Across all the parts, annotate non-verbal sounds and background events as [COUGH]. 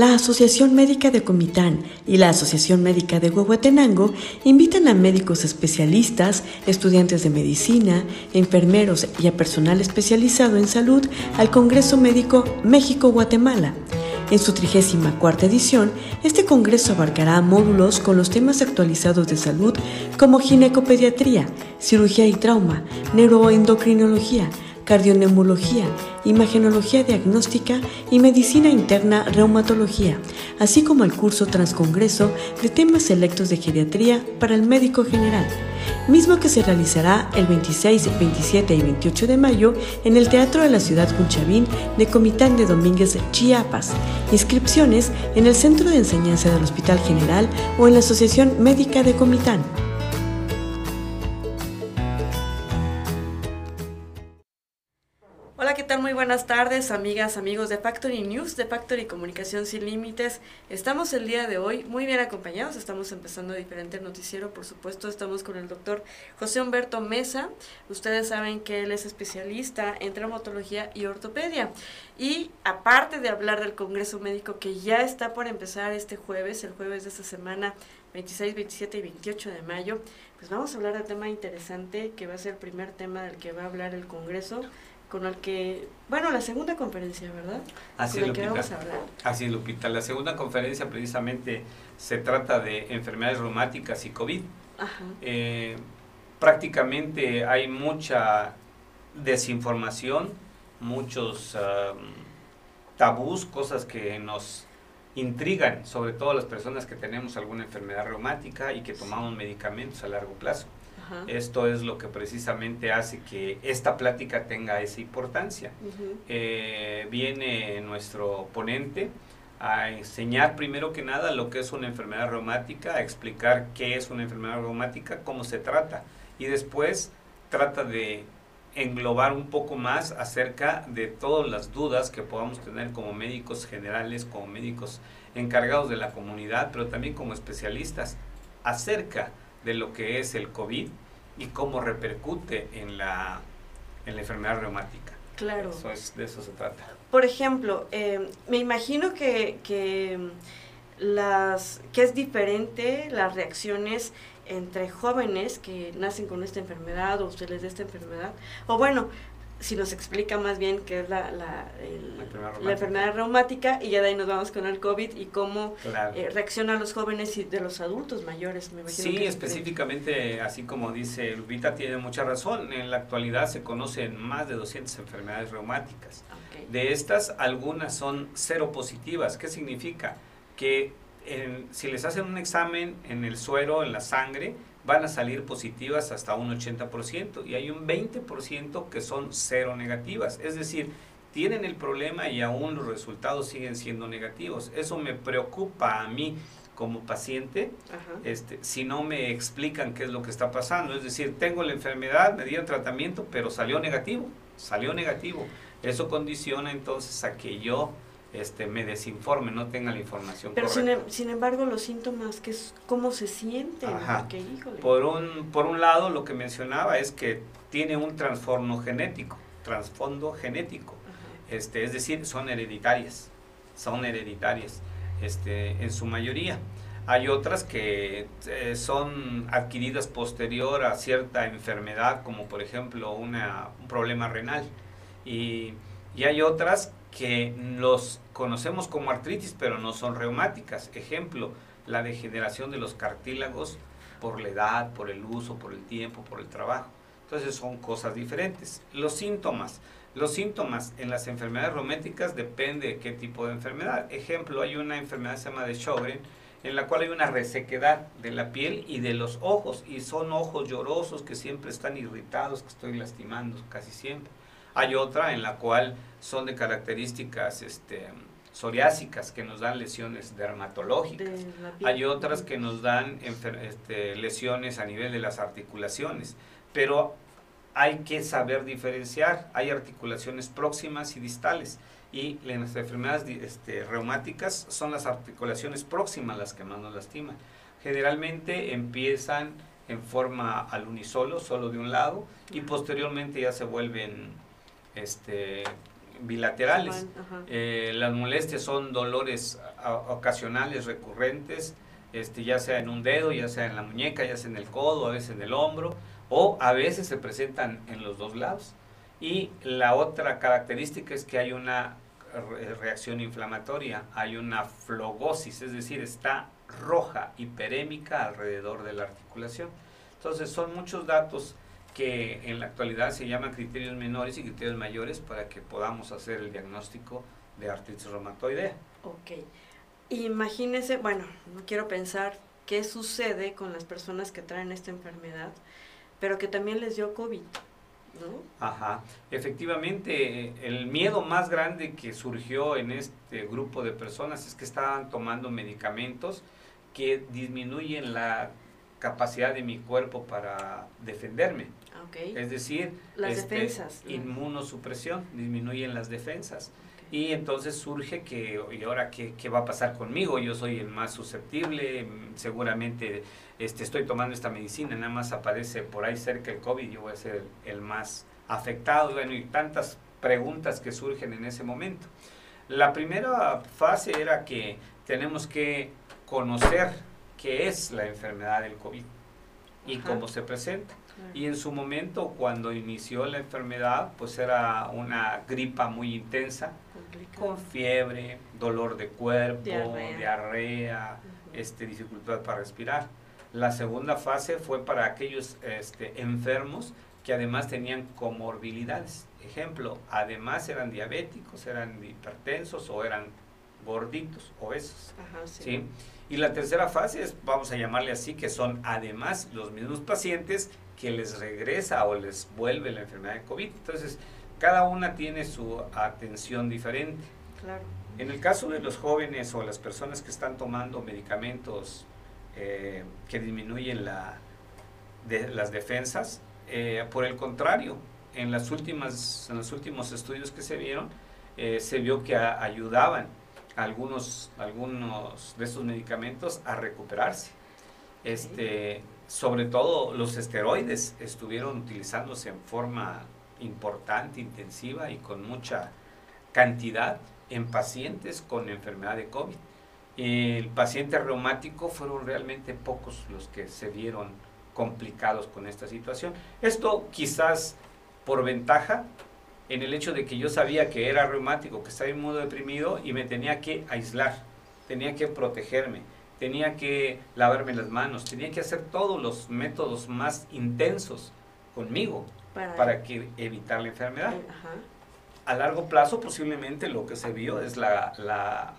La Asociación Médica de Comitán y la Asociación Médica de Huehuetenango invitan a médicos especialistas, estudiantes de medicina, enfermeros y a personal especializado en salud al Congreso Médico México-Guatemala. En su 34 edición, este congreso abarcará módulos con los temas actualizados de salud como ginecopediatría, cirugía y trauma, neuroendocrinología, cardioneumología, imagenología diagnóstica y medicina interna reumatología, así como el curso transcongreso de temas selectos de geriatría para el médico general, mismo que se realizará el 26, 27 y 28 de mayo en el Teatro de la Ciudad Junchavín de Comitán de Domínguez, Chiapas. Inscripciones en el Centro de Enseñanza del Hospital General o en la Asociación Médica de Comitán. Buenas tardes, amigas, amigos de Factory News, de Factory Comunicación Sin Límites. Estamos el día de hoy muy bien acompañados, estamos empezando diferente noticiero, por supuesto, estamos con el doctor José Humberto Mesa. Ustedes saben que él es especialista en traumatología y ortopedia. Y aparte de hablar del Congreso Médico que ya está por empezar este jueves, el jueves de esta semana, 26, 27 y 28 de mayo, pues vamos a hablar del tema interesante que va a ser el primer tema del que va a hablar el Congreso con el que, bueno, la segunda conferencia, ¿verdad? Así, con Lupita. vamos a hablar. Así es, Lupita. La segunda conferencia precisamente se trata de enfermedades reumáticas y COVID. Ajá. Eh, prácticamente hay mucha desinformación, muchos um, tabús, cosas que nos intrigan, sobre todo las personas que tenemos alguna enfermedad reumática y que tomamos medicamentos a largo plazo. Esto es lo que precisamente hace que esta plática tenga esa importancia. Eh, viene nuestro ponente a enseñar primero que nada lo que es una enfermedad reumática, a explicar qué es una enfermedad reumática, cómo se trata y después trata de englobar un poco más acerca de todas las dudas que podamos tener como médicos generales, como médicos encargados de la comunidad, pero también como especialistas acerca de lo que es el COVID y cómo repercute en la, en la enfermedad reumática. Claro. Eso es, de eso se trata. Por ejemplo, eh, me imagino que, que, las, que es diferente las reacciones entre jóvenes que nacen con esta enfermedad o se les da esta enfermedad. O bueno, si nos explica más bien qué es la, la, la, enfermedad, reumática y ya de ahí nos vamos con el COVID y cómo eh, reaccionan los jóvenes y de los adultos mayores. Me sí, específicamente, así como dice Lupita, tiene mucha razón. En la actualidad se conocen más de 200 enfermedades reumáticas. De estas, algunas son cero positivas. ¿Qué significa? Que si les hacen un examen en el suero, en la sangre, van a salir positivas hasta un 80% y hay un 20% que son cero negativas. Es decir, tienen el problema y aún los resultados siguen siendo negativos. Eso me preocupa a mí como paciente este, si no me explican qué es lo que está pasando. Es decir, tengo la enfermedad, me dieron tratamiento, pero salió negativo, salió negativo. Eso condiciona entonces a que yo este, me desinforme, no tenga la información Pero Sin, em, sin, embargo los síntomas, que es cómo se siente Por, un, por un lado, lo que mencionaba es que tiene un trasfondo genético, trasfondo genético, este, es decir, son hereditarias, son hereditarias este, en su mayoría. Hay otras que eh, son adquiridas posterior a cierta enfermedad, como por ejemplo una, un problema renal. Y, y hay otras que los conocemos como artritis, pero no son reumáticas. Ejemplo, la degeneración de los cartílagos por la edad, por el uso, por el tiempo, por el trabajo. Entonces son cosas diferentes. Los síntomas. Los síntomas en las enfermedades reumáticas depende de qué tipo de enfermedad. Ejemplo, hay una enfermedad que se llama de Sjögren, en la cual hay una resequedad de la piel y de los ojos, y son ojos llorosos que siempre están irritados, que estoy lastimando casi siempre. Hay otra en la cual son de características este, psoriásicas que nos dan lesiones dermatológicas. Hay otras que nos dan este, lesiones a nivel de las articulaciones. Pero hay que saber diferenciar. Hay articulaciones próximas y distales. Y las enfermedades este, reumáticas son las articulaciones próximas las que más nos lastiman. Generalmente empiezan en forma al unisolo, solo de un lado, y posteriormente ya se vuelven este, bilaterales. Eh, las molestias son dolores ocasionales, recurrentes, este, ya sea en un dedo, ya sea en la muñeca, ya sea en el codo, a veces en el hombro, o a veces se presentan en los dos lados. Y la otra característica es que hay una reacción inflamatoria, hay una flogosis, es decir, está roja, hiperémica alrededor de la articulación. Entonces son muchos datos que en la actualidad se llaman criterios menores y criterios mayores para que podamos hacer el diagnóstico de artritis reumatoidea. Ok. Imagínese, bueno, no quiero pensar qué sucede con las personas que traen esta enfermedad, pero que también les dio COVID. ¿No? Ajá, efectivamente, el miedo más grande que surgió en este grupo de personas es que estaban tomando medicamentos que disminuyen la capacidad de mi cuerpo para defenderme. Okay. Es decir, las este, defensas. Inmunosupresión, disminuyen las defensas. Y entonces surge que, ¿y ahora qué, qué, va a pasar conmigo? Yo soy el más susceptible, seguramente este, estoy tomando esta medicina, nada más aparece por ahí cerca el COVID, yo voy a ser el, más afectado. Bueno, y tantas preguntas que surgen en ese momento. La primera fase era que tenemos que conocer qué es la enfermedad del COVID y cómo se presenta. Y en su momento, cuando inició la enfermedad, pues era una gripa muy intensa, con fiebre, dolor de cuerpo, diarrea, este, dificultad para respirar. La segunda fase fue para aquellos este, enfermos que además tenían comorbilidades. Ejemplo, además eran diabéticos, eran hipertensos o eran gorditos, obesos. Ajá, sí. Y la tercera fase es, vamos a llamarle así, que son además los mismos pacientes que les regresa o les vuelve la enfermedad de COVID. Entonces, cada una tiene su atención diferente. Claro. En el caso de los jóvenes o las personas que están tomando medicamentos eh, que disminuyen la, de, las defensas, eh, por el contrario, en, las últimas, en los últimos estudios que se vieron, eh, se vio que ayudaban algunos, algunos de estos medicamentos a recuperarse. Este, sobre todo los esteroides estuvieron utilizándose en forma importante, intensiva y con mucha cantidad en pacientes con enfermedad de COVID. El paciente reumático fueron realmente pocos los que se vieron complicados con esta situación. Esto quizás por ventaja en el hecho de que yo sabía que era reumático, que estaba inmunodeprimido y me tenía que aislar, tenía que protegerme, tenía que lavarme las manos, tenía que hacer todos los métodos más intensos conmigo para, que evitar la enfermedad. A largo plazo posiblemente lo que se vio es la, la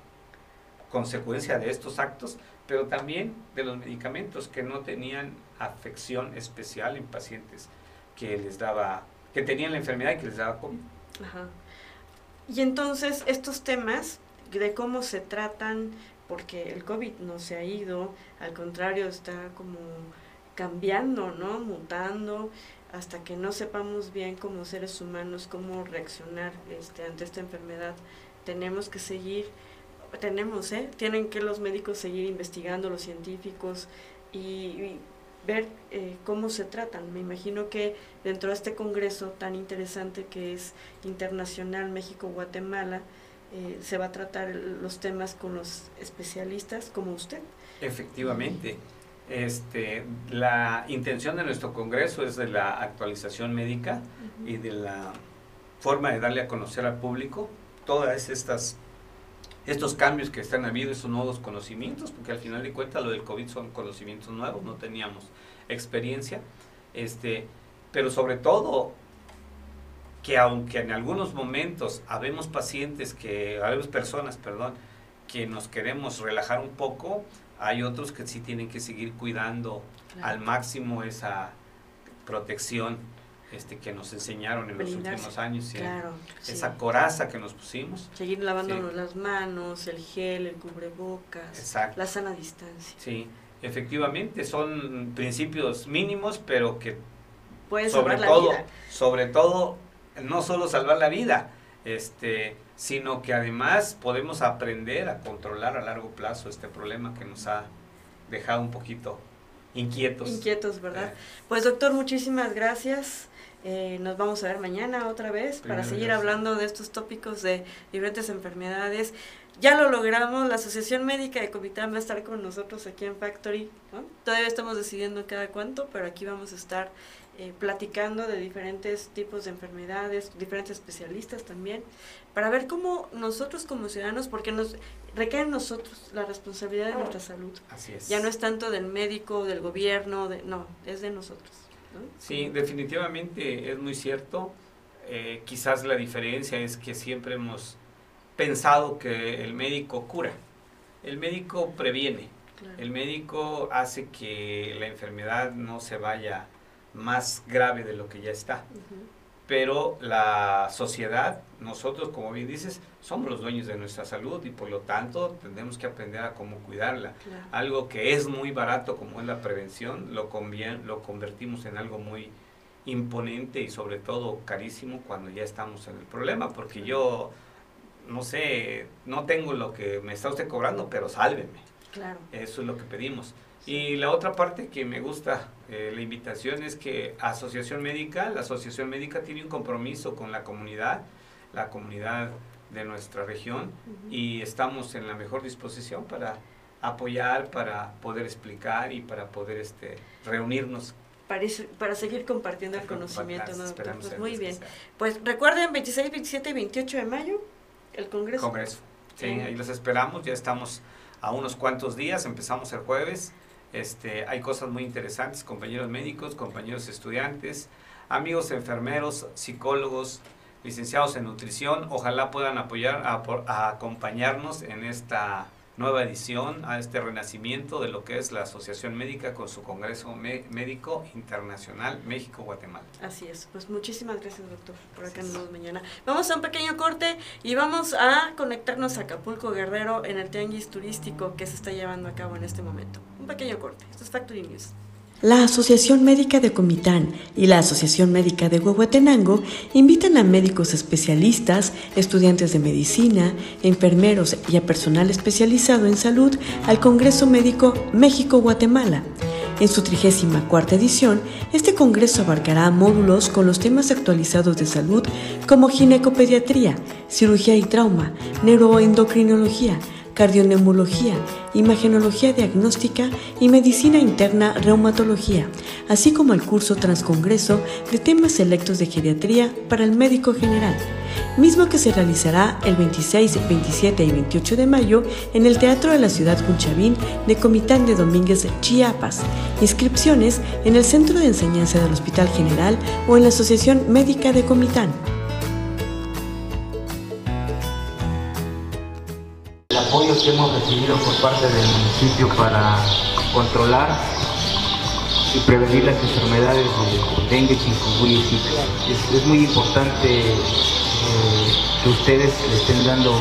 consecuencia de estos actos, pero también de los medicamentos que no tenían afección especial en pacientes que les daba que tenían la enfermedad y que les daba COVID. Ajá. Y entonces estos temas de cómo se tratan, porque el COVID no se ha ido, al contrario está como cambiando, ¿no? Mutando, hasta que no sepamos bien como seres humanos cómo reaccionar este, ante esta enfermedad, tenemos que seguir, tenemos, ¿eh? Tienen que los médicos seguir investigando, los científicos, y ver eh, cómo se tratan. Me imagino que dentro de este congreso tan interesante que es Internacional México-Guatemala, eh, se va a tratar los temas con los especialistas como usted. Efectivamente. Este, la intención de nuestro congreso es de la actualización médica y de la forma de darle a conocer al público todas estas estos cambios que están habiendo, estos nuevos conocimientos, porque al final de cuentas lo del COVID son conocimientos nuevos, no teníamos experiencia, este, pero sobre todo que aunque en algunos momentos habemos pacientes que, habemos personas, perdón, que nos queremos relajar un poco, hay otros que sí tienen que seguir cuidando al máximo esa protección este, que nos enseñaron en los últimos años. Esa coraza que nos pusimos. Seguir lavándonos las manos, el gel, el cubrebocas, la sana distancia. Sí, efectivamente son principios mínimos, pero que sobre todo, sobre todo, no solo salvar la vida, este, sino que además podemos aprender a controlar a largo plazo este problema que nos ha dejado un poquito inquietos. Inquietos, ¿verdad? Pues doctor, muchísimas gracias. Eh, nos vamos a ver mañana otra vez para seguir hablando de estos tópicos de diferentes enfermedades. Ya lo logramos, la Asociación Médica de Comitán va a estar con nosotros aquí en Factory. Todavía estamos decidiendo cada cuánto, pero aquí vamos a estar eh, platicando de diferentes tipos de enfermedades, diferentes especialistas también, para ver cómo nosotros como ciudadanos, porque nos recae en nosotros la responsabilidad de nuestra salud. Así es. Ya no es tanto del médico, del gobierno, de, no, es de nosotros. Sí, definitivamente es muy cierto. Eh, quizás la diferencia es que siempre hemos pensado que el médico cura, el médico previene, el médico hace que la enfermedad no se vaya más grave de lo que ya está. Pero la sociedad, nosotros, como bien dices, somos los dueños de nuestra salud y por lo tanto tenemos que aprender a cómo cuidarla. Algo que es muy barato como es la prevención, lo, lo convertimos en algo muy imponente y sobre todo carísimo cuando ya estamos en el problema, porque yo no sé, no tengo lo que me está usted cobrando, pero sálveme. Claro. Eso es lo que pedimos. Y la otra parte que me gusta, eh, la invitación es que Asociación Médica, la Asociación Médica tiene un compromiso con la comunidad, la comunidad de nuestra región, y estamos en la mejor disposición para apoyar, para poder explicar y para poder este, reunirnos para, para, seguir compartiendo el conocimiento. ¿no? Pues muy bien. Pues recuerden, 26, 27 y 28 de mayo, el Congreso. Congreso. Sí, ahí los esperamos. Ya estamos a unos cuantos días. Empezamos el jueves. Este, hay cosas muy interesantes, compañeros médicos, compañeros estudiantes, amigos enfermeros, psicólogos, licenciados en nutrición. Ojalá puedan apoyar, a acompañarnos en esta nueva edición, a este renacimiento de lo que es la Asociación Médica con su Congreso Médico Internacional México-Guatemala. Así es, pues muchísimas gracias doctor por acá nos vemos mañana. Vamos a un pequeño corte y vamos a conectarnos a Acapulco Guerrero en el tianguis turístico que se está llevando a cabo en este momento. Un pequeño corte, esto es Factory News. La Asociación Médica de Comitán y la Asociación Médica de Huehuetenango invitan a médicos especialistas, estudiantes de medicina, enfermeros y a personal especializado en salud al Congreso Médico México-Guatemala. En su 34 edición, este congreso abarcará módulos con los temas actualizados de salud como ginecopediatría, cirugía y trauma, neuroendocrinología, cardioneumología, imagenología diagnóstica y medicina interna reumatología, así como el curso transcongreso de temas selectos de geriatría para el médico general, mismo que se realizará el 26, 27 y 28 de mayo en el Teatro de la Ciudad Junchavín de Comitán de Domínguez, Chiapas. Inscripciones en el Centro de Enseñanza del Hospital General o en la Asociación Médica de Comitán. Apoyo que hemos recibido por parte del municipio para controlar y prevenir las enfermedades de dengue, chikungunya y zika. Es, muy importante eh, que ustedes le estén dando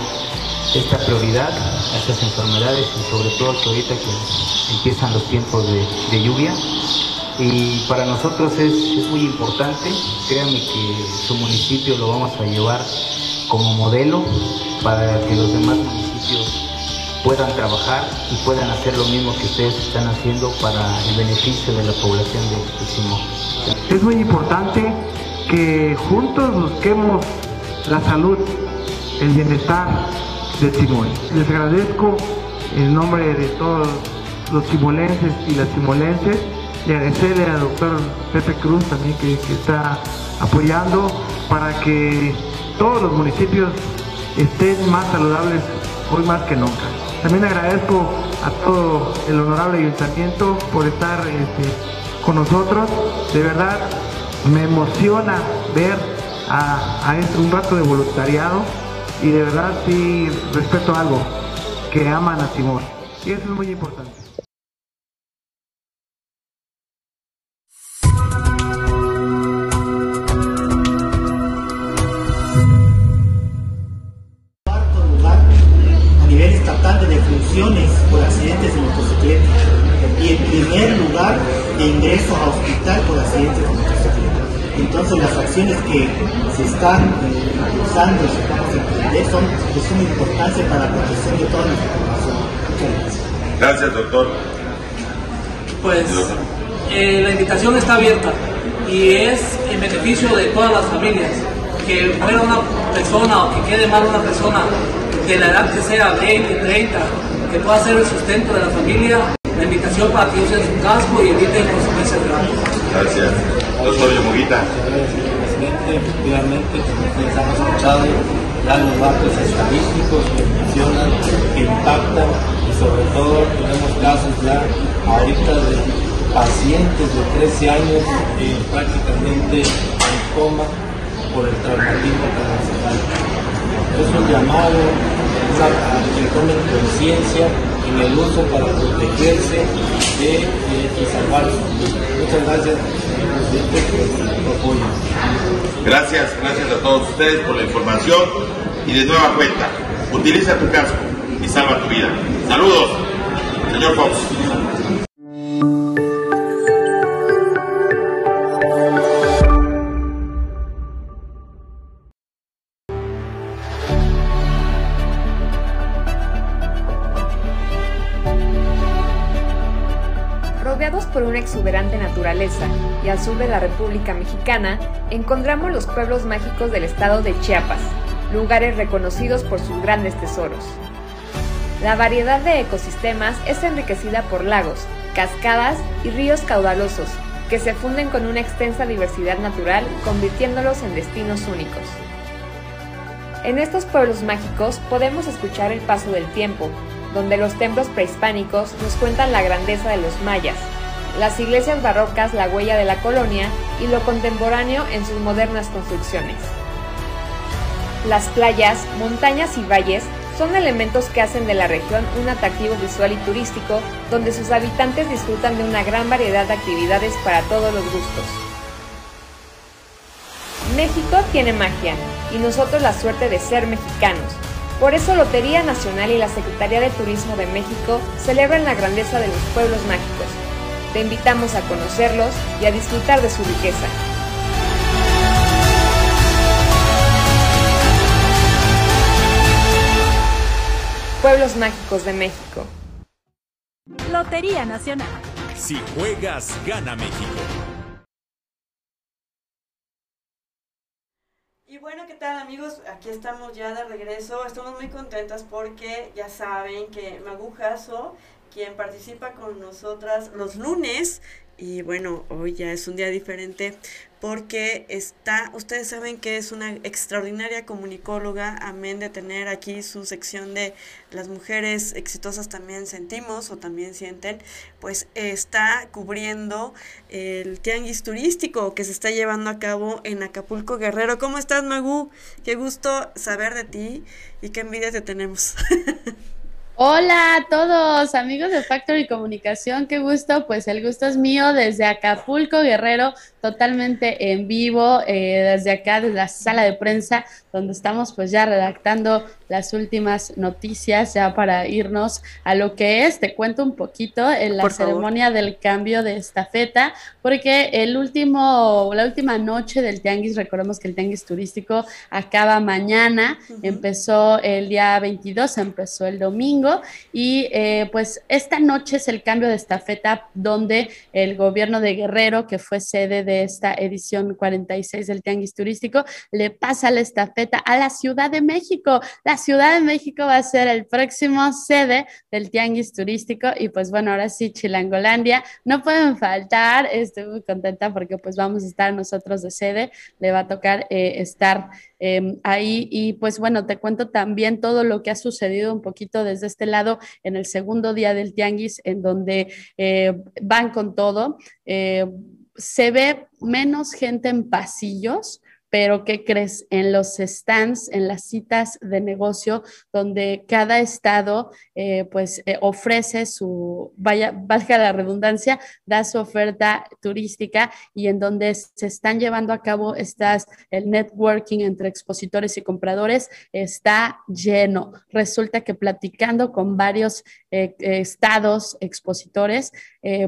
esta prioridad a estas enfermedades y sobre todo ahorita que empiezan los tiempos de, lluvia. Y para nosotros es, es, muy importante, créanme que su municipio lo vamos a llevar como modelo para que los demás municipios puedan trabajar y puedan hacer lo mismo que ustedes están haciendo para el beneficio de la población de Simón. Es muy importante que juntos busquemos la salud, el bienestar de Simón. Les agradezco en nombre de todos los simolenses y las simolenses y agradecerle al doctor Pepe Cruz también que, que está apoyando para que todos los municipios estén más saludables hoy más que nunca. También agradezco a todo el honorable ayuntamiento por estar este, con nosotros. De verdad me emociona ver a, este, un rato de voluntariado y de verdad sí respeto algo, que aman a Simón. Y eso es muy importante. Por accidentes de motocicleta y en primer lugar de ingreso a hospital por accidentes de motocicleta. Entonces las acciones que se están eh, usando y se están emprender son de suma importancia para la protección de toda nuestra población. Muchas gracias. Gracias, doctor. Pues eh, la invitación está abierta y es en beneficio de todas las familias. Que muera una persona o que quede mal una persona de la edad que sea, 20, 30, que pueda ser el sustento de la familia, la invitación para que usen su casco y eviten consecuencias graves. Gracias. Doctor Moguita. Efectivamente, como ustedes han escuchado, dan los datos estadísticos que funcionan, que impactan y sobre todo tenemos casos ya ahorita de pacientes de 13 años eh, prácticamente en coma por el traumatismo internacional. Es un llamado a que tomen conciencia en el uso para protegerse de, y salvar su vida. Muchas gracias, presidente, por su apoyo. Gracias, gracias a todos ustedes por la información y de nueva cuenta, utiliza tu casco y salva tu vida. Saludos, señor Fox. Exuberante naturaleza y al sur de la República Mexicana, encontramos los pueblos mágicos del estado de Chiapas, lugares reconocidos por sus grandes tesoros. La variedad de ecosistemas es enriquecida por lagos, cascadas y ríos caudalosos, que se funden con una extensa diversidad natural, convirtiéndolos en destinos únicos. En estos pueblos mágicos podemos escuchar el paso del tiempo, donde los templos prehispánicos nos cuentan la grandeza de los mayas, las iglesias barrocas la huella de la colonia y lo contemporáneo en sus modernas construcciones. Las playas, montañas y valles son elementos que hacen de la región un atractivo visual y turístico donde sus habitantes disfrutan de una gran variedad de actividades para todos los gustos. México tiene magia y nosotros la suerte de ser mexicanos. Por eso Lotería Nacional y la Secretaría de Turismo de México celebran la grandeza de los pueblos mágicos. Te invitamos a conocerlos y a disfrutar de su riqueza. Pueblos Mágicos de México. Lotería Nacional. Si juegas, gana México. Y bueno, ¿qué tal amigos? Aquí estamos ya de regreso. Estamos muy contentas porque ya saben que Magu Jasso, quien participa con nosotras los lunes, y bueno, hoy ya es un día diferente porque está, ustedes saben que es una extraordinaria comunicóloga, amén de tener aquí su sección de las mujeres exitosas también sentimos o también sienten, pues está cubriendo el tianguis turístico que se está llevando a cabo en Acapulco Guerrero. ¿Cómo estás, Magu? Qué gusto saber de ti y qué envidia te tenemos. [LAUGHS] Hola a todos, amigos de Factory Comunicación, qué gusto, pues el gusto es mío desde Acapulco, Guerrero, totalmente en vivo, eh, desde acá, desde la sala de prensa, donde estamos pues ya redactando las últimas noticias ya para irnos a lo que es, te cuento un poquito en la ceremonia del cambio de estafeta, porque el último, la última noche del Tianguis, recordemos que el Tianguis turístico acaba mañana, empezó el día 22, empezó el domingo, y eh, pues esta noche es el cambio de estafeta donde el gobierno de Guerrero, que fue sede de esta edición 46 del Tianguis turístico, le pasa la estafeta a la Ciudad de México. La Ciudad de México va a ser el próximo sede del Tianguis turístico y pues bueno, ahora sí, Chilangolandia, no pueden faltar, estoy muy contenta porque pues vamos a estar nosotros de sede, le va a tocar eh, estar em, ahí y pues bueno, te cuento también todo lo que ha sucedido un poquito desde este lado en el segundo día del Tianguis, en donde eh, van con todo. Eh, se ve menos gente en pasillos, pero ¿qué crees? En los stands, en las citas de negocio, donde cada estado eh, pues eh, ofrece su, vaya, valga la redundancia, da su oferta turística y en donde se están llevando a cabo estas, el networking entre expositores y compradores está lleno. Resulta que platicando con varios eh, estados expositores,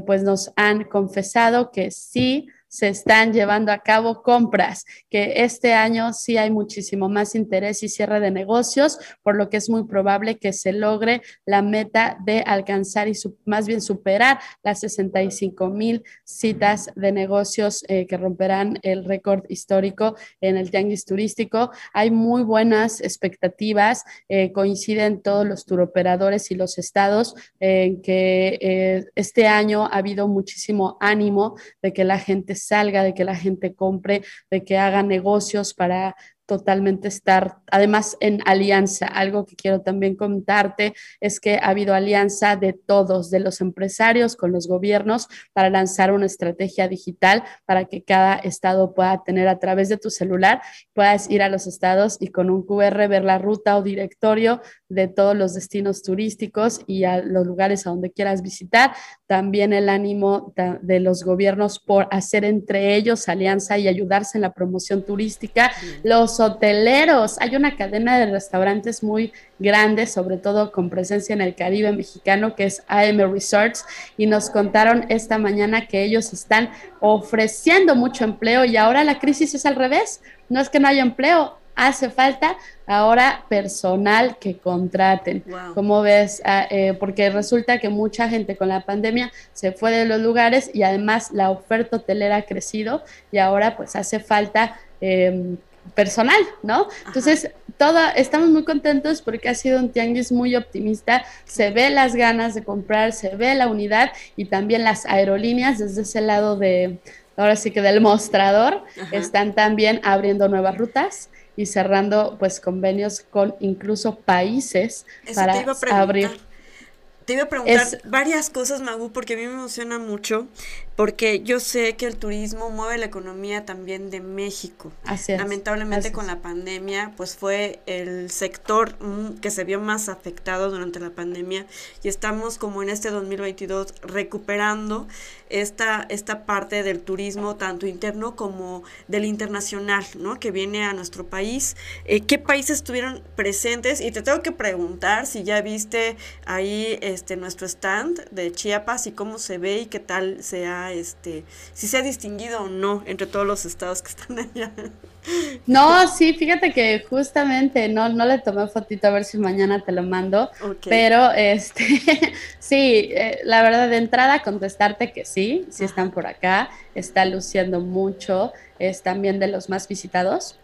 pues nos han confesado que sí, se están llevando a cabo compras, que este año sí hay muchísimo más interés y cierre de negocios, por lo que es muy probable que se logre la meta de alcanzar y más bien superar las 65 mil citas de negocios eh, que romperán el récord histórico en el tianguis turístico. Hay muy buenas expectativas, eh, coinciden todos los turoperadores y los estados en que eh, este año ha habido muchísimo ánimo de que la gente salga, de que la gente compre, de que haga negocios para totalmente estar, además en alianza. Algo que quiero también contarte es que ha habido alianza de todos, de los empresarios con los gobiernos, para lanzar una estrategia digital para que cada estado pueda tener a través de tu celular, puedas ir a los estados y con un QR ver la ruta o directorio de todos los destinos turísticos y a los lugares a donde quieras visitar. También el ánimo de los gobiernos por hacer entre ellos alianza y ayudarse en la promoción turística. Los hoteleros, hay una cadena de restaurantes muy grande, sobre todo con presencia en el Caribe mexicano, que es AM Resorts, y nos contaron esta mañana que ellos están ofreciendo mucho empleo y ahora la crisis es al revés. No es que no haya empleo, hace falta ahora personal que contraten. Como ves? Ah, eh, porque resulta que mucha gente con la pandemia se fue de los lugares y además la oferta hotelera ha crecido y ahora pues hace falta em, personal, ¿no? Entonces, todo, estamos muy contentos porque ha sido un tianguis muy optimista, se ve las ganas de comprar, se ve la unidad y también las aerolíneas desde ese lado de, ahora sí que del mostrador, están también abriendo nuevas rutas y cerrando pues convenios con incluso países para abrir. Te iba a preguntar varias cosas, Magu, porque a mí me emociona mucho, porque yo sé que el turismo mueve la economía también de México. Así es. Lamentablemente con la pandemia, pues fue el sector que se vio más afectado durante la pandemia y estamos como en este 2022 recuperando esta, esta parte del turismo, tanto interno como del internacional, ¿no? Que viene a nuestro país. Eh, ¿Qué países estuvieron presentes? Y te tengo que preguntar si ya viste ahí este, nuestro stand de Chiapas y cómo se ve y qué tal se ha, este, si se ha distinguido o no entre todos los estados que están allá. No, sí, fíjate que justamente no, no le tomé fotito a ver si mañana te lo mando, pero este, [LAUGHS] sí, eh, la verdad de entrada contestarte que sí, sí están por acá, está luciendo mucho, es también de los más visitados,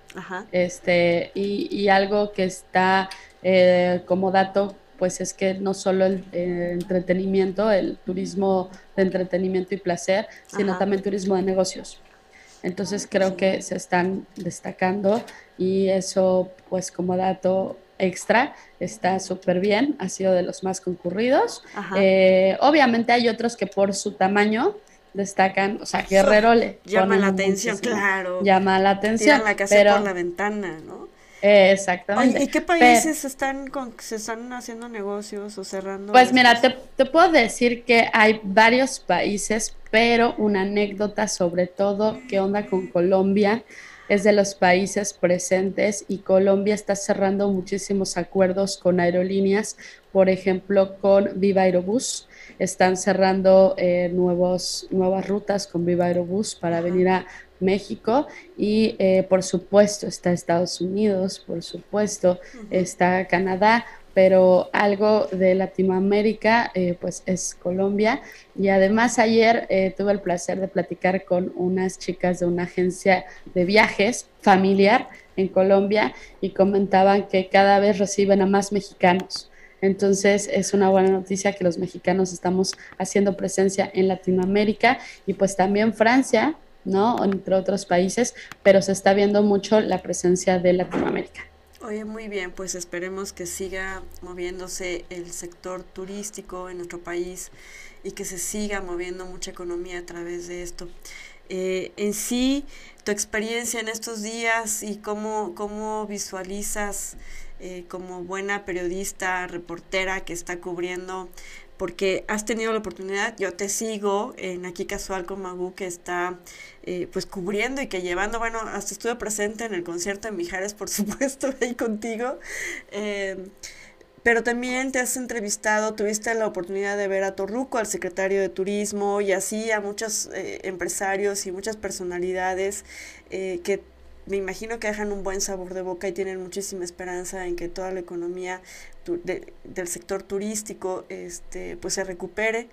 este, y, y algo que está eh, como dato pues es que no solo el entretenimiento, el turismo de entretenimiento y placer, sino también turismo de negocios. Entonces creo que se están destacando y eso pues como dato extra está súper bien, ha sido de los más concurridos. Eh, obviamente hay otros que por su tamaño destacan, o sea, Guerrero le llama la atención, claro. Llama la atención. la casa por la ventana, ¿no? Exactamente. ¿Y qué países están con, se están haciendo negocios o cerrando? Pues mira, te, te, puedo decir que hay varios países, pero una anécdota sobre todo, ¿qué onda con Colombia? Es de los países presentes y Colombia está cerrando muchísimos acuerdos con aerolíneas, por ejemplo, con Viva Aerobús. Están cerrando eh, nuevos, nuevas rutas con Viva Aerobús para venir a México y eh, por supuesto está Estados Unidos, por supuesto está Canadá, pero algo de Latinoamérica eh, pues es Colombia y además ayer eh, tuve el placer de platicar con unas chicas de una agencia de viajes familiar en Colombia y comentaban que cada vez reciben a más mexicanos. Entonces es una buena noticia que los mexicanos estamos haciendo presencia en Latinoamérica y pues también Francia ¿no? Entre otros países, pero se está viendo mucho la presencia de Latinoamérica. Oye, muy bien, pues esperemos que siga moviéndose el sector turístico en nuestro país y que se siga moviendo mucha economía a través de esto. Eh, en sí, tu experiencia en estos días y cómo, cómo visualizas eh, como buena periodista, reportera que está cubriendo porque has tenido la oportunidad, yo te sigo en Aquí Casual con Magu, que está eh, pues cubriendo y que llevando, bueno, hasta estuve presente en el concierto de Mijares, por [LAUGHS] supuesto, ahí contigo. Eh, pero también te has entrevistado, tuviste la oportunidad de ver a Torruco, al secretario de Turismo, y así a muchos eh, empresarios y muchas personalidades que me imagino que dejan un buen sabor de boca y tienen muchísima esperanza en que toda la economía del sector turístico este, pues se recupere.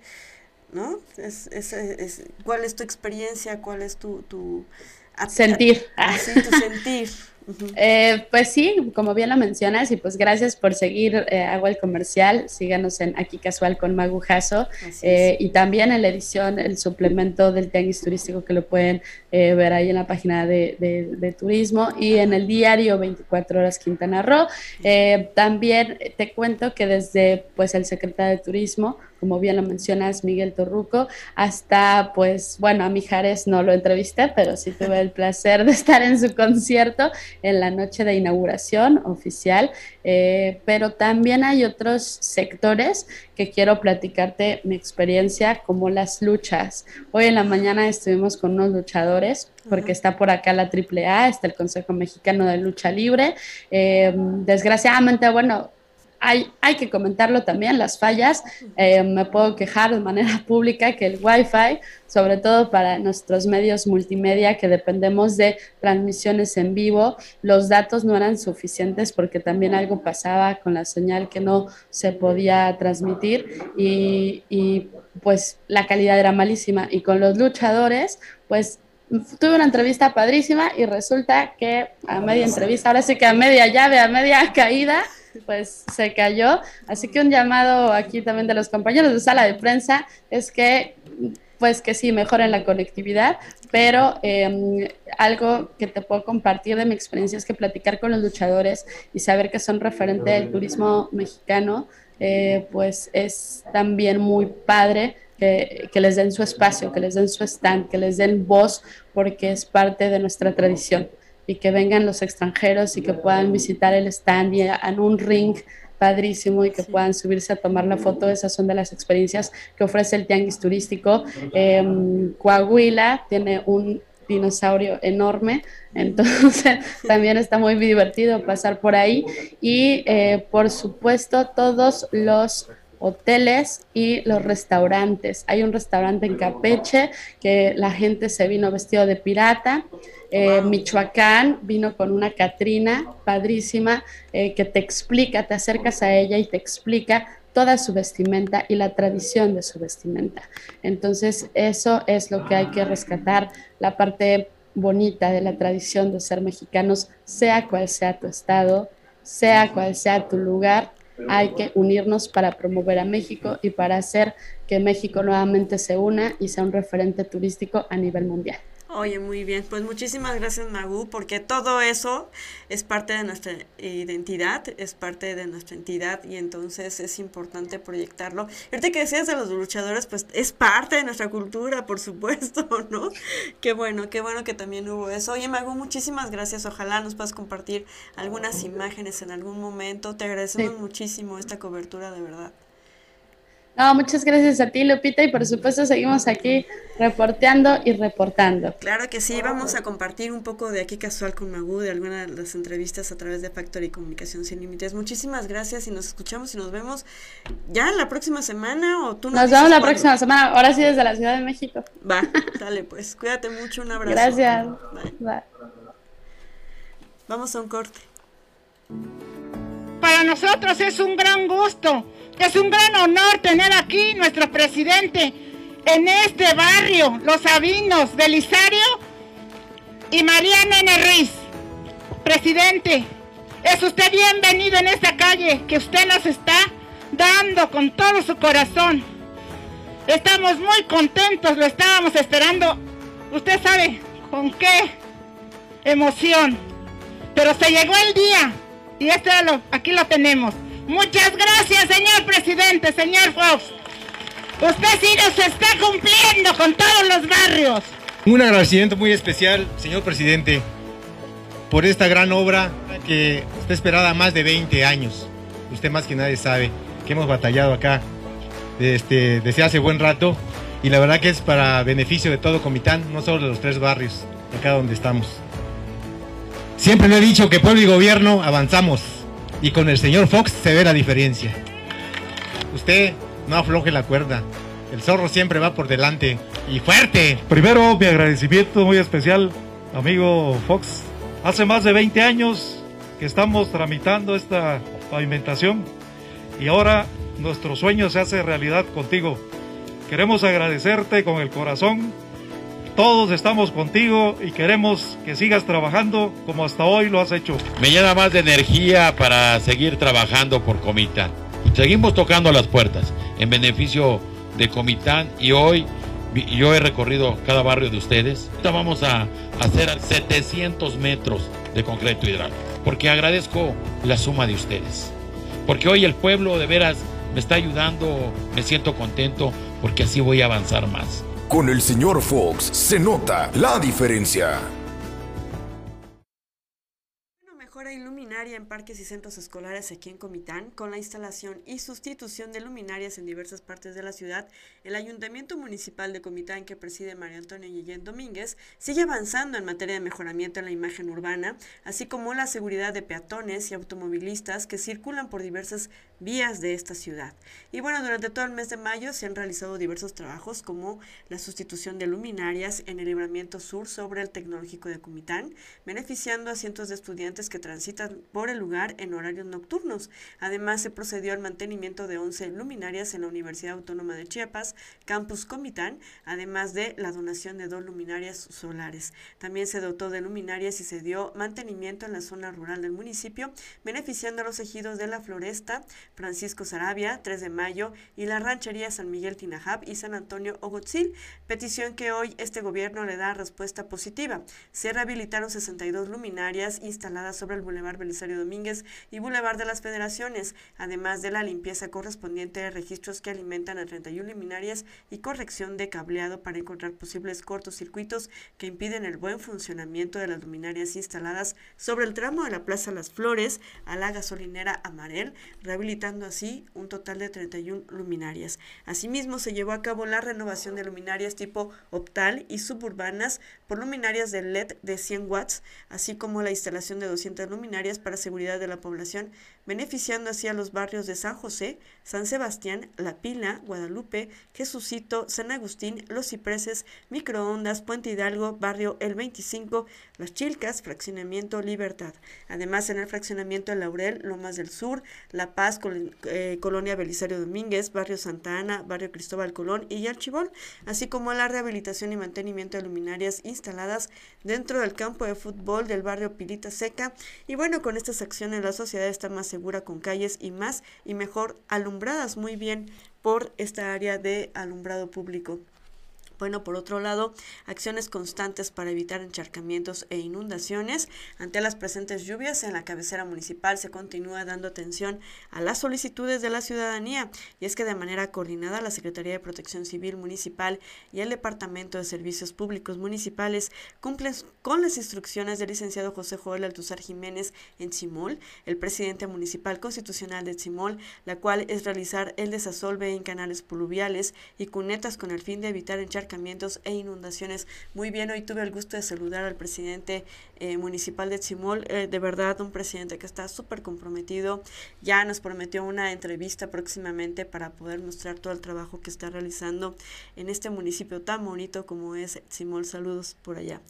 ¿no? Es, es, es, ¿Cuál es tu experiencia? ¿Cuál es tu... tu sentir. Sí, tu sentir. [LAUGHS] Eh, pues sí, como bien lo mencionas, y pues gracias por seguir eh, Agua el Comercial. Síganos en Aquí Casual con Magujazo. Eh, y también en la edición, el suplemento del Tianguis Turístico que lo pueden ver ahí en la página de, de, turismo y en el diario 24 Horas Quintana Roo. también te cuento que desde pues el secretario de Turismo, como bien lo mencionas, Miguel Torruco, hasta, pues, bueno, a Mijares no lo entrevisté, pero sí tuve el placer de estar en su concierto en la noche de inauguración oficial, eh, pero también hay otros sectores que quiero platicarte mi experiencia, como las luchas. Hoy en la mañana estuvimos con unos luchadores, porque está por acá la AAA, está el Consejo Mexicano de Lucha Libre. Eh, desgraciadamente, bueno, hay, hay, que comentarlo también, las fallas. Eh, me puedo quejar de manera [LAUGHS] pública que el Wi-Fi, sobre todo para nuestros medios multimedia que dependemos de transmisiones en vivo, los datos no eran suficientes porque también algo pasaba con la señal que no se podía transmitir y, y pues la calidad era malísima. Y con los luchadores, pues tuve una entrevista padrísima y resulta que a media entrevista, ahora sí que a media llave, a media [LAUGHS] caída, pues se cayó. Así que un llamado aquí también de los compañeros de sala de prensa es que pues que sí, mejoren la conectividad, pero em, algo que te puedo compartir de mi experiencia es que platicar con los luchadores y saber que son referente del turismo mexicano, eh, pues es también muy padre que, que, les den su espacio, que les den su stand, que les den voz, porque es parte de nuestra tradición y que vengan los extranjeros y que puedan visitar el stand y en un ring padrísimo y que puedan subirse a tomar la foto. Esas son de las experiencias que ofrece el Tianguis Turístico. Em, Coahuila tiene un dinosaurio enorme, entonces [LAUGHS] también está muy divertido pasar por ahí. Y eh, por supuesto todos los hoteles y los restaurantes. Hay un restaurante en Capeche que la gente se vino vestido de pirata. Eh, Michoacán vino con una Catrina padrísima eh, que te explica, te acercas a ella y te explica toda su vestimenta y la tradición de su vestimenta. Entonces, eso es lo que hay que rescatar, la parte bonita de la tradición de ser mexicanos, sea cual sea tu estado, sea cual sea tu lugar, hay que unirnos para promover a México y para hacer que México nuevamente se una y sea un referente turístico a nivel mundial. Oye, muy bien. Pues muchísimas gracias, Magu, porque todo eso es parte de nuestra identidad, es parte de nuestra entidad y entonces es importante proyectarlo. Ahorita que decías de los luchadores, pues es parte de nuestra cultura, por supuesto, [LAUGHS] ¿no? Qué bueno, qué bueno que también hubo eso. Oye, Magu, muchísimas gracias. Ojalá nos puedas compartir algunas imágenes en algún momento. Te agradecemos muchísimo esta cobertura, de verdad. No, muchas gracias a ti, Lupita, y por supuesto seguimos aquí reporteando y reportando. Claro que sí, vamos a compartir un poco de aquí casual con Magu, de algunas de las entrevistas a través de Factory Comunicación Sin Límites. Muchísimas gracias y nos escuchamos y nos vemos ya la próxima semana o tú nos, nos vemos la próxima semana, ahora sí desde la Ciudad de México. Va, [LAUGHS] dale pues, cuídate mucho, un abrazo. Gracias. Vamos a un corte. Para nosotros es un gran gusto es un gran honor tener aquí nuestro presidente en este barrio, Los Sabinos, Belisario y Nene Ruiz. Presidente, es usted bienvenido en esta calle que usted nos está dando con todo su corazón. Estamos muy contentos, lo estábamos esperando. Usted sabe con qué emoción. Pero se llegó el día y este lo, aquí lo tenemos. Muchas gracias, señor presidente, señor Fox. Usted sí nos está cumpliendo con todos los barrios. Un agradecimiento muy especial, señor presidente, por esta gran obra que está esperada más de 20 años. Usted más que nadie sabe que hemos batallado acá este, desde hace buen rato y la verdad que es para beneficio de todo Comitán, no solo de los tres barrios, acá donde estamos. Siempre le he dicho que pueblo y gobierno avanzamos y con el señor Fox se ve la diferencia. Usted no afloje la cuerda. El zorro siempre va por delante y fuerte. Primero, mi agradecimiento muy especial, amigo Fox. Hace más de 20 años que estamos tramitando esta pavimentación y ahora nuestro sueño se hace realidad contigo. Queremos agradecerte con el corazón. Todos estamos contigo y queremos que sigas trabajando como hasta hoy lo has hecho. Me llena más de energía para seguir trabajando por Comitán. Seguimos tocando las puertas en beneficio de Comitán y hoy yo he recorrido cada barrio de ustedes. Ahorita vamos a hacer 700 metros de concreto hidráulico porque agradezco la suma de ustedes. Porque hoy el pueblo de veras me está ayudando, me siento contento porque así voy a avanzar más. Con el señor Fox se nota la diferencia. Iluminaria en parques y centros escolares aquí en Comitán, con la instalación y sustitución de luminarias en diversas partes de la ciudad, el Ayuntamiento Municipal de Comitán, que preside María Antonio Guillén Domínguez, sigue avanzando en materia de mejoramiento en la imagen urbana, así como la seguridad de peatones y automovilistas que circulan por diversas vías de esta ciudad. Y bueno, durante todo el mes de mayo se han realizado diversos trabajos como la sustitución de luminarias en el libramiento sur sobre el tecnológico de Comitán, beneficiando a cientos de estudiantes que transitan por el lugar en horarios nocturnos. Además, se procedió al mantenimiento de 11 luminarias en la Universidad Autónoma de Chiapas, Campus Comitán, además de la donación de dos luminarias solares. También se dotó de luminarias y se dio mantenimiento en la zona rural del municipio, beneficiando a los ejidos de la Floresta, Francisco Sarabia, 3 de mayo, y la ranchería San Miguel Tinajab y San Antonio Ogotzil, petición que hoy este gobierno le da respuesta positiva. Se rehabilitaron 62 luminarias instaladas sobre el Boulevard Belisario Domínguez y Boulevard de las Federaciones, además de la limpieza correspondiente de registros que alimentan a 31 luminarias y corrección de cableado para encontrar posibles cortocircuitos que impiden el buen funcionamiento de las luminarias instaladas sobre el tramo de la Plaza Las Flores a la gasolinera Amarel, rehabilitando así un total de 31 luminarias. Asimismo, se llevó a cabo la renovación de luminarias tipo optal y suburbanas por luminarias de LED de 100 watts, así como la instalación de 200 luminarias para seguridad de la población, beneficiando así a los barrios de San José, San Sebastián, La Pila, Guadalupe, Jesucito, San Agustín, Los Cipreses, Microondas, Puente Hidalgo, Barrio El 25, Las Chilcas, Fraccionamiento Libertad. Además, en el fraccionamiento Laurel, Lomas del Sur, La Paz, eh, Colonia Belisario Domínguez, Barrio Santa Ana, Barrio Cristóbal Colón y Archibol, así como la rehabilitación y mantenimiento de luminarias instaladas dentro del campo de fútbol del barrio Pilita Seca. Y bueno, con estas acciones la sociedad está más segura con calles y más y mejor alumbradas muy bien por esta área de alumbrado público. Bueno, por otro lado, acciones constantes para evitar encharcamientos e inundaciones. Ante las presentes lluvias en la cabecera municipal se continúa dando atención a las solicitudes de la ciudadanía y es que de manera coordinada la Secretaría de Protección Civil Municipal y el Departamento de Servicios Públicos Municipales cumplen con las instrucciones del licenciado José Joel Altuzar Jiménez en Chimol, el presidente municipal constitucional de Chimol, la cual es realizar el desasolve en canales pluviales y cunetas con el fin de evitar encharcamientos e inundaciones. Muy bien, hoy tuve el gusto de saludar al presidente eh, municipal de Chimol, eh, de verdad un presidente que está súper comprometido, ya nos prometió una entrevista próximamente para poder mostrar todo el trabajo que está realizando en este municipio tan bonito como es Chimol. Saludos por allá.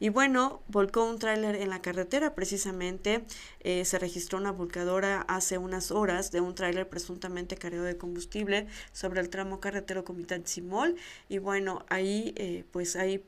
Y bueno, volcó un tráiler en la carretera, precisamente eh, se registró una volcadora hace unas horas de un tráiler presuntamente cargado de combustible sobre el tramo carretero Comitán Simol. Y bueno, ahí, eh, pues ahí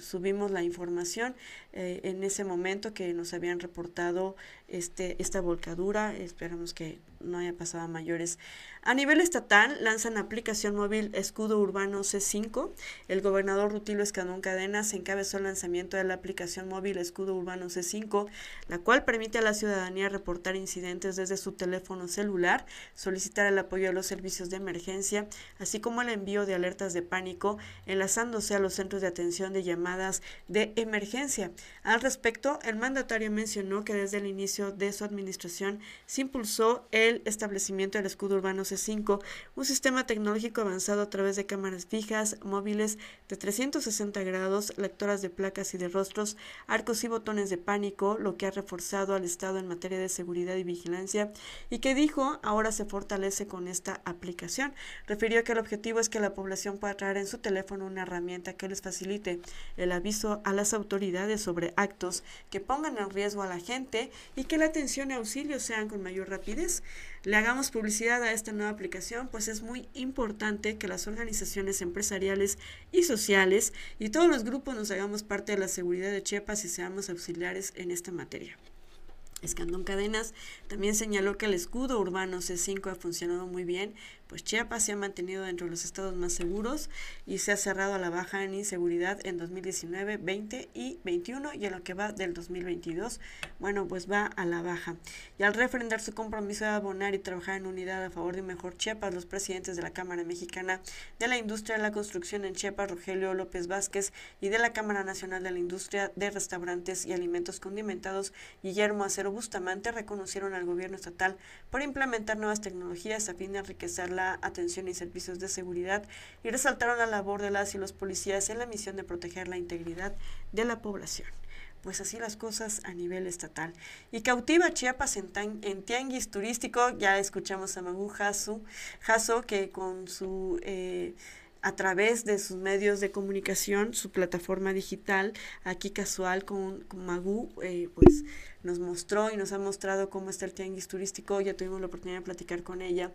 subimos la información eh, en ese momento que nos habían reportado este, esta volcadura. Esperamos que no haya pasado a mayores. A nivel estatal, lanzan aplicación móvil Escudo Urbano C5. El gobernador Rutilio Escandón Cadenas encabezó el lanzamiento de la aplicación móvil Escudo Urbano C5, la cual permite a la ciudadanía reportar incidentes desde su teléfono celular, solicitar el apoyo a los servicios de emergencia, así como el envío de alertas de pánico, enlazándose a los centros de atención de llamadas de emergencia. Al respecto, el mandatario mencionó que desde el inicio de su administración se impulsó el el establecimiento del escudo urbano C5, un sistema tecnológico avanzado a través de cámaras fijas, móviles de 360 grados, lectoras de placas y de rostros, arcos y botones de pánico, lo que ha reforzado al Estado en materia de seguridad y vigilancia y que dijo ahora se fortalece con esta aplicación. Refirió que el objetivo es que la población pueda traer en su teléfono una herramienta que les facilite el aviso a las autoridades sobre actos que pongan en riesgo a la gente y que la atención y auxilio sean con mayor rapidez. Le hagamos publicidad a esta nueva aplicación, pues es muy importante que las organizaciones empresariales y sociales y todos los grupos nos hagamos parte de la seguridad de Chiapas y seamos auxiliares en esta materia. Escandón Cadenas también señaló que el escudo urbano C5 ha funcionado muy bien, pues Chiapas se ha mantenido dentro de los estados más seguros y se ha cerrado a la baja en inseguridad en 2019, 20 y 21 y en lo que va del 2022, bueno, pues va a la baja. Y al refrendar su compromiso de abonar y trabajar en unidad a favor de un mejor Chiapas, los presidentes de la Cámara Mexicana de la Industria de la Construcción en Chiapas, Rogelio López Vázquez, y de la Cámara Nacional de la Industria de Restaurantes y Alimentos Condimentados, Guillermo Acero Bustamante, reconocieron al gobierno estatal por implementar nuevas tecnologías a fin de enriquecer la atención y servicios de seguridad y resaltaron la labor de las y los policías en la misión de proteger la integridad de la población. Pues así las cosas a nivel estatal. Y cautiva Chiapas en, en tianguis turístico, ya escuchamos a Magu Jaso, que con su... Eh, a través de sus medios de comunicación, su plataforma digital, aquí casual con, con Magu, eh, pues nos mostró y nos ha mostrado cómo está el tianguis turístico, ya tuvimos la oportunidad de platicar con ella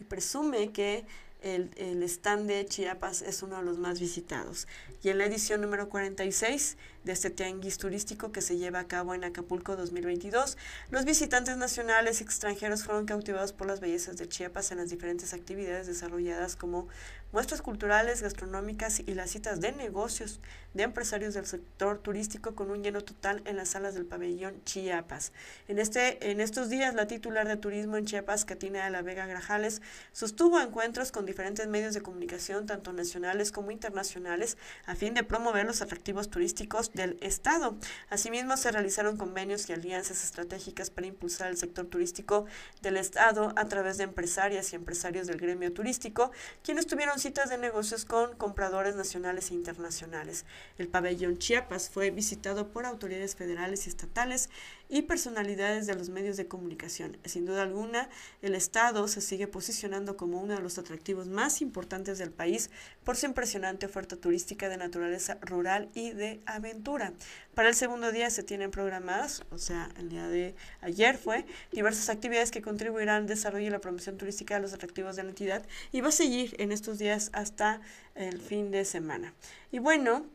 y presume que el, el, stand de Chiapas es uno de los más visitados. Y en la edición número 46 de este tianguis turístico que se lleva a cabo en Acapulco 2022, los visitantes nacionales y extranjeros fueron cautivados por las bellezas de Chiapas en las diferentes actividades desarrolladas como muestras culturales, gastronómicas y las citas de negocios de empresarios del sector turístico con un lleno total en las salas del pabellón Chiapas. En, este, en estos días, la titular de turismo en Chiapas, Catina de la Vega Grajales, sostuvo encuentros con diferentes medios de comunicación, tanto nacionales como internacionales, a fin de promover los atractivos turísticos del Estado. Asimismo, se realizaron convenios y alianzas estratégicas para impulsar el sector turístico del Estado a través de empresarias y empresarios del gremio turístico, quienes tuvieron citas de negocios con compradores nacionales e internacionales. El pabellón Chiapas fue visitado por autoridades federales y estatales y personalidades de los medios de comunicación. Sin duda alguna, el Estado se sigue posicionando como uno de los atractivos más importantes del país por su impresionante oferta turística de naturaleza rural y de aventura. Para el segundo día se tienen programadas, o sea, el día de ayer fue, diversas actividades que contribuirán al desarrollo y la promoción turística de los atractivos de la entidad y va a seguir en estos días hasta el fin de semana. Y bueno,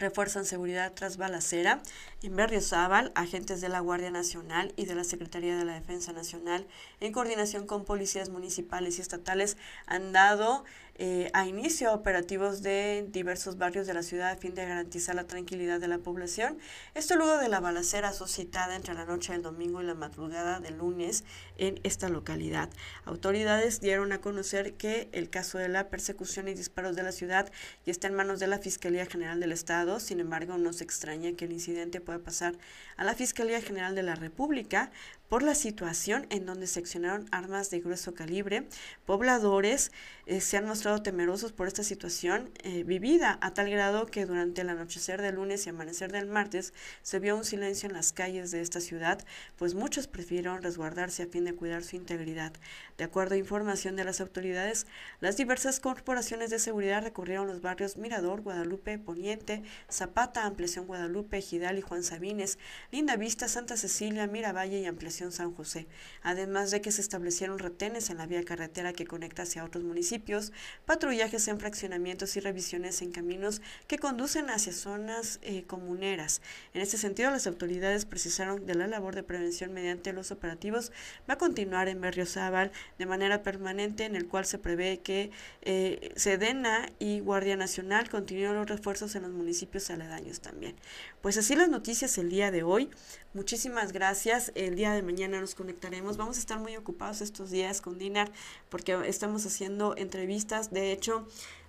refuerzan seguridad tras balacera. En Berriozábal, agentes de la Guardia Nacional y de la Secretaría de la Defensa Nacional, en coordinación con policías municipales y estatales, han dado eh, a inicio operativos de diversos barrios de la ciudad a fin de garantizar la tranquilidad de la población. Esto luego de la balacera suscitada entre la noche del domingo y la madrugada del lunes en esta localidad. Autoridades dieron a conocer que el caso de la persecución y disparos de la ciudad ya está en manos de la Fiscalía General del Estado. Sin embargo, no se extraña que el incidente pueda pasar a la Fiscalía General de la República por la situación en donde seccionaron armas de grueso calibre. Pobladores eh, se han mostrado temerosos por esta situación eh, vivida a tal grado que durante el anochecer del lunes y amanecer del martes se vio un silencio en las calles de esta ciudad, pues muchos prefirieron resguardarse a fin de cuidar su integridad. De acuerdo a información de las autoridades, las diversas corporaciones de seguridad recorrieron los barrios Mirador, Guadalupe, Poniente, Zapata, Ampliación Guadalupe, Gidal y Juan Sabines, Linda Vista, Santa Cecilia, Miravalle y Ampliación San José, además de que se establecieron retenes en la vía carretera que conecta hacia otros municipios, patrullajes en fraccionamientos y revisiones en caminos que conducen hacia zonas eh, comuneras. En este sentido, las autoridades precisaron que la labor de prevención mediante los operativos va a continuar en Berriozábal de manera permanente, en el cual se prevé que eh, Sedena y Guardia Nacional continúen los refuerzos en los municipios aledaños también. Pues así las noticias el día de hoy. Muchísimas gracias. El día de mañana nos conectaremos. Vamos a estar muy ocupados estos días con Dinar porque estamos haciendo entrevistas. De hecho,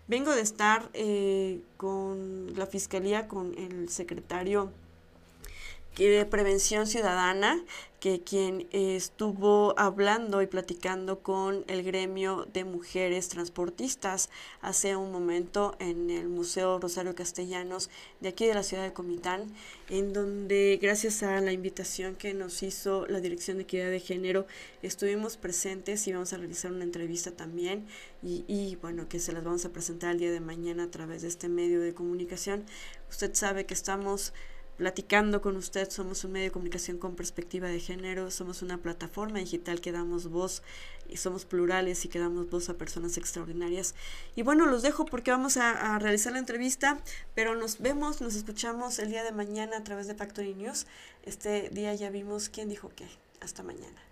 vengo de estar eh, con la fiscalía, con el secretario de prevención ciudadana que quien estuvo hablando y platicando con el gremio de mujeres transportistas hace un momento en el Museo Rosario Castellanos de aquí de la ciudad de Comitán, en donde gracias a la invitación que nos hizo la Dirección de Equidad de Género estuvimos presentes y vamos a realizar una entrevista también y, y bueno, que se las vamos a presentar el día de mañana a través de este medio de comunicación. Usted sabe que estamos platicando con usted. Somos un medio de comunicación con perspectiva de género, somos una plataforma digital que damos voz y somos plurales y que damos voz a personas extraordinarias. Y bueno, los dejo porque vamos a, realizar la entrevista, pero nos vemos, nos escuchamos el día de mañana a través de Factory News. Este día ya vimos quién dijo qué. Hasta mañana.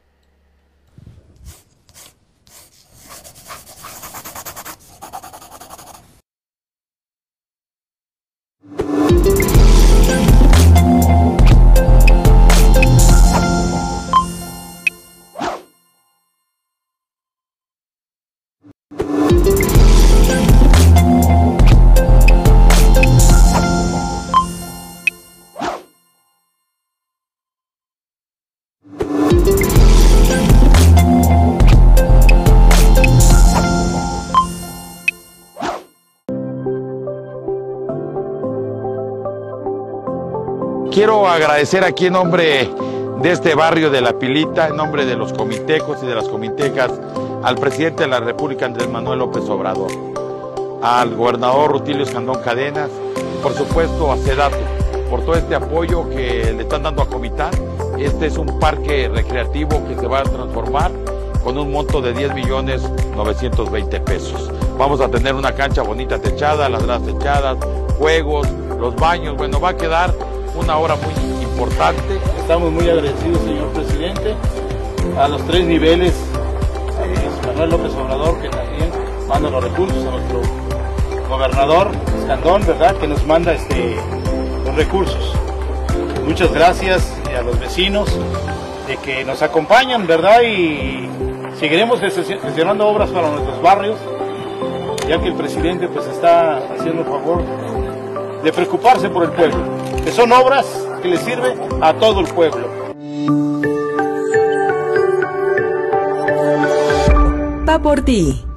Quiero agradecer aquí en nombre de este barrio de La Pilita, en nombre de los comitecos y de las comitecas, al presidente de la República, Andrés Manuel López Obrador, al gobernador Rutilio Escandón Cadenas, por supuesto a Sedatu, por todo este apoyo que le están dando a Comitán. Este es un parque recreativo que se va a transformar con un monto de 10 millones 920 pesos. Vamos a tener una cancha bonita techada, las gradas techadas, juegos, los baños, bueno, va a quedar una obra muy importante. Estamos muy agradecidos, señor presidente, a los tres niveles, a Manuel López Obrador, que también manda los recursos, a nuestro gobernador Escandón, ¿verdad?, que nos manda este, los recursos. Muchas gracias a los vecinos de que nos acompañan, ¿verdad? Y seguiremos gestionando obras para nuestros barrios, ya que el presidente pues está haciendo el favor de preocuparse por el pueblo, son obras que le sirven a todo el pueblo. Va por ti.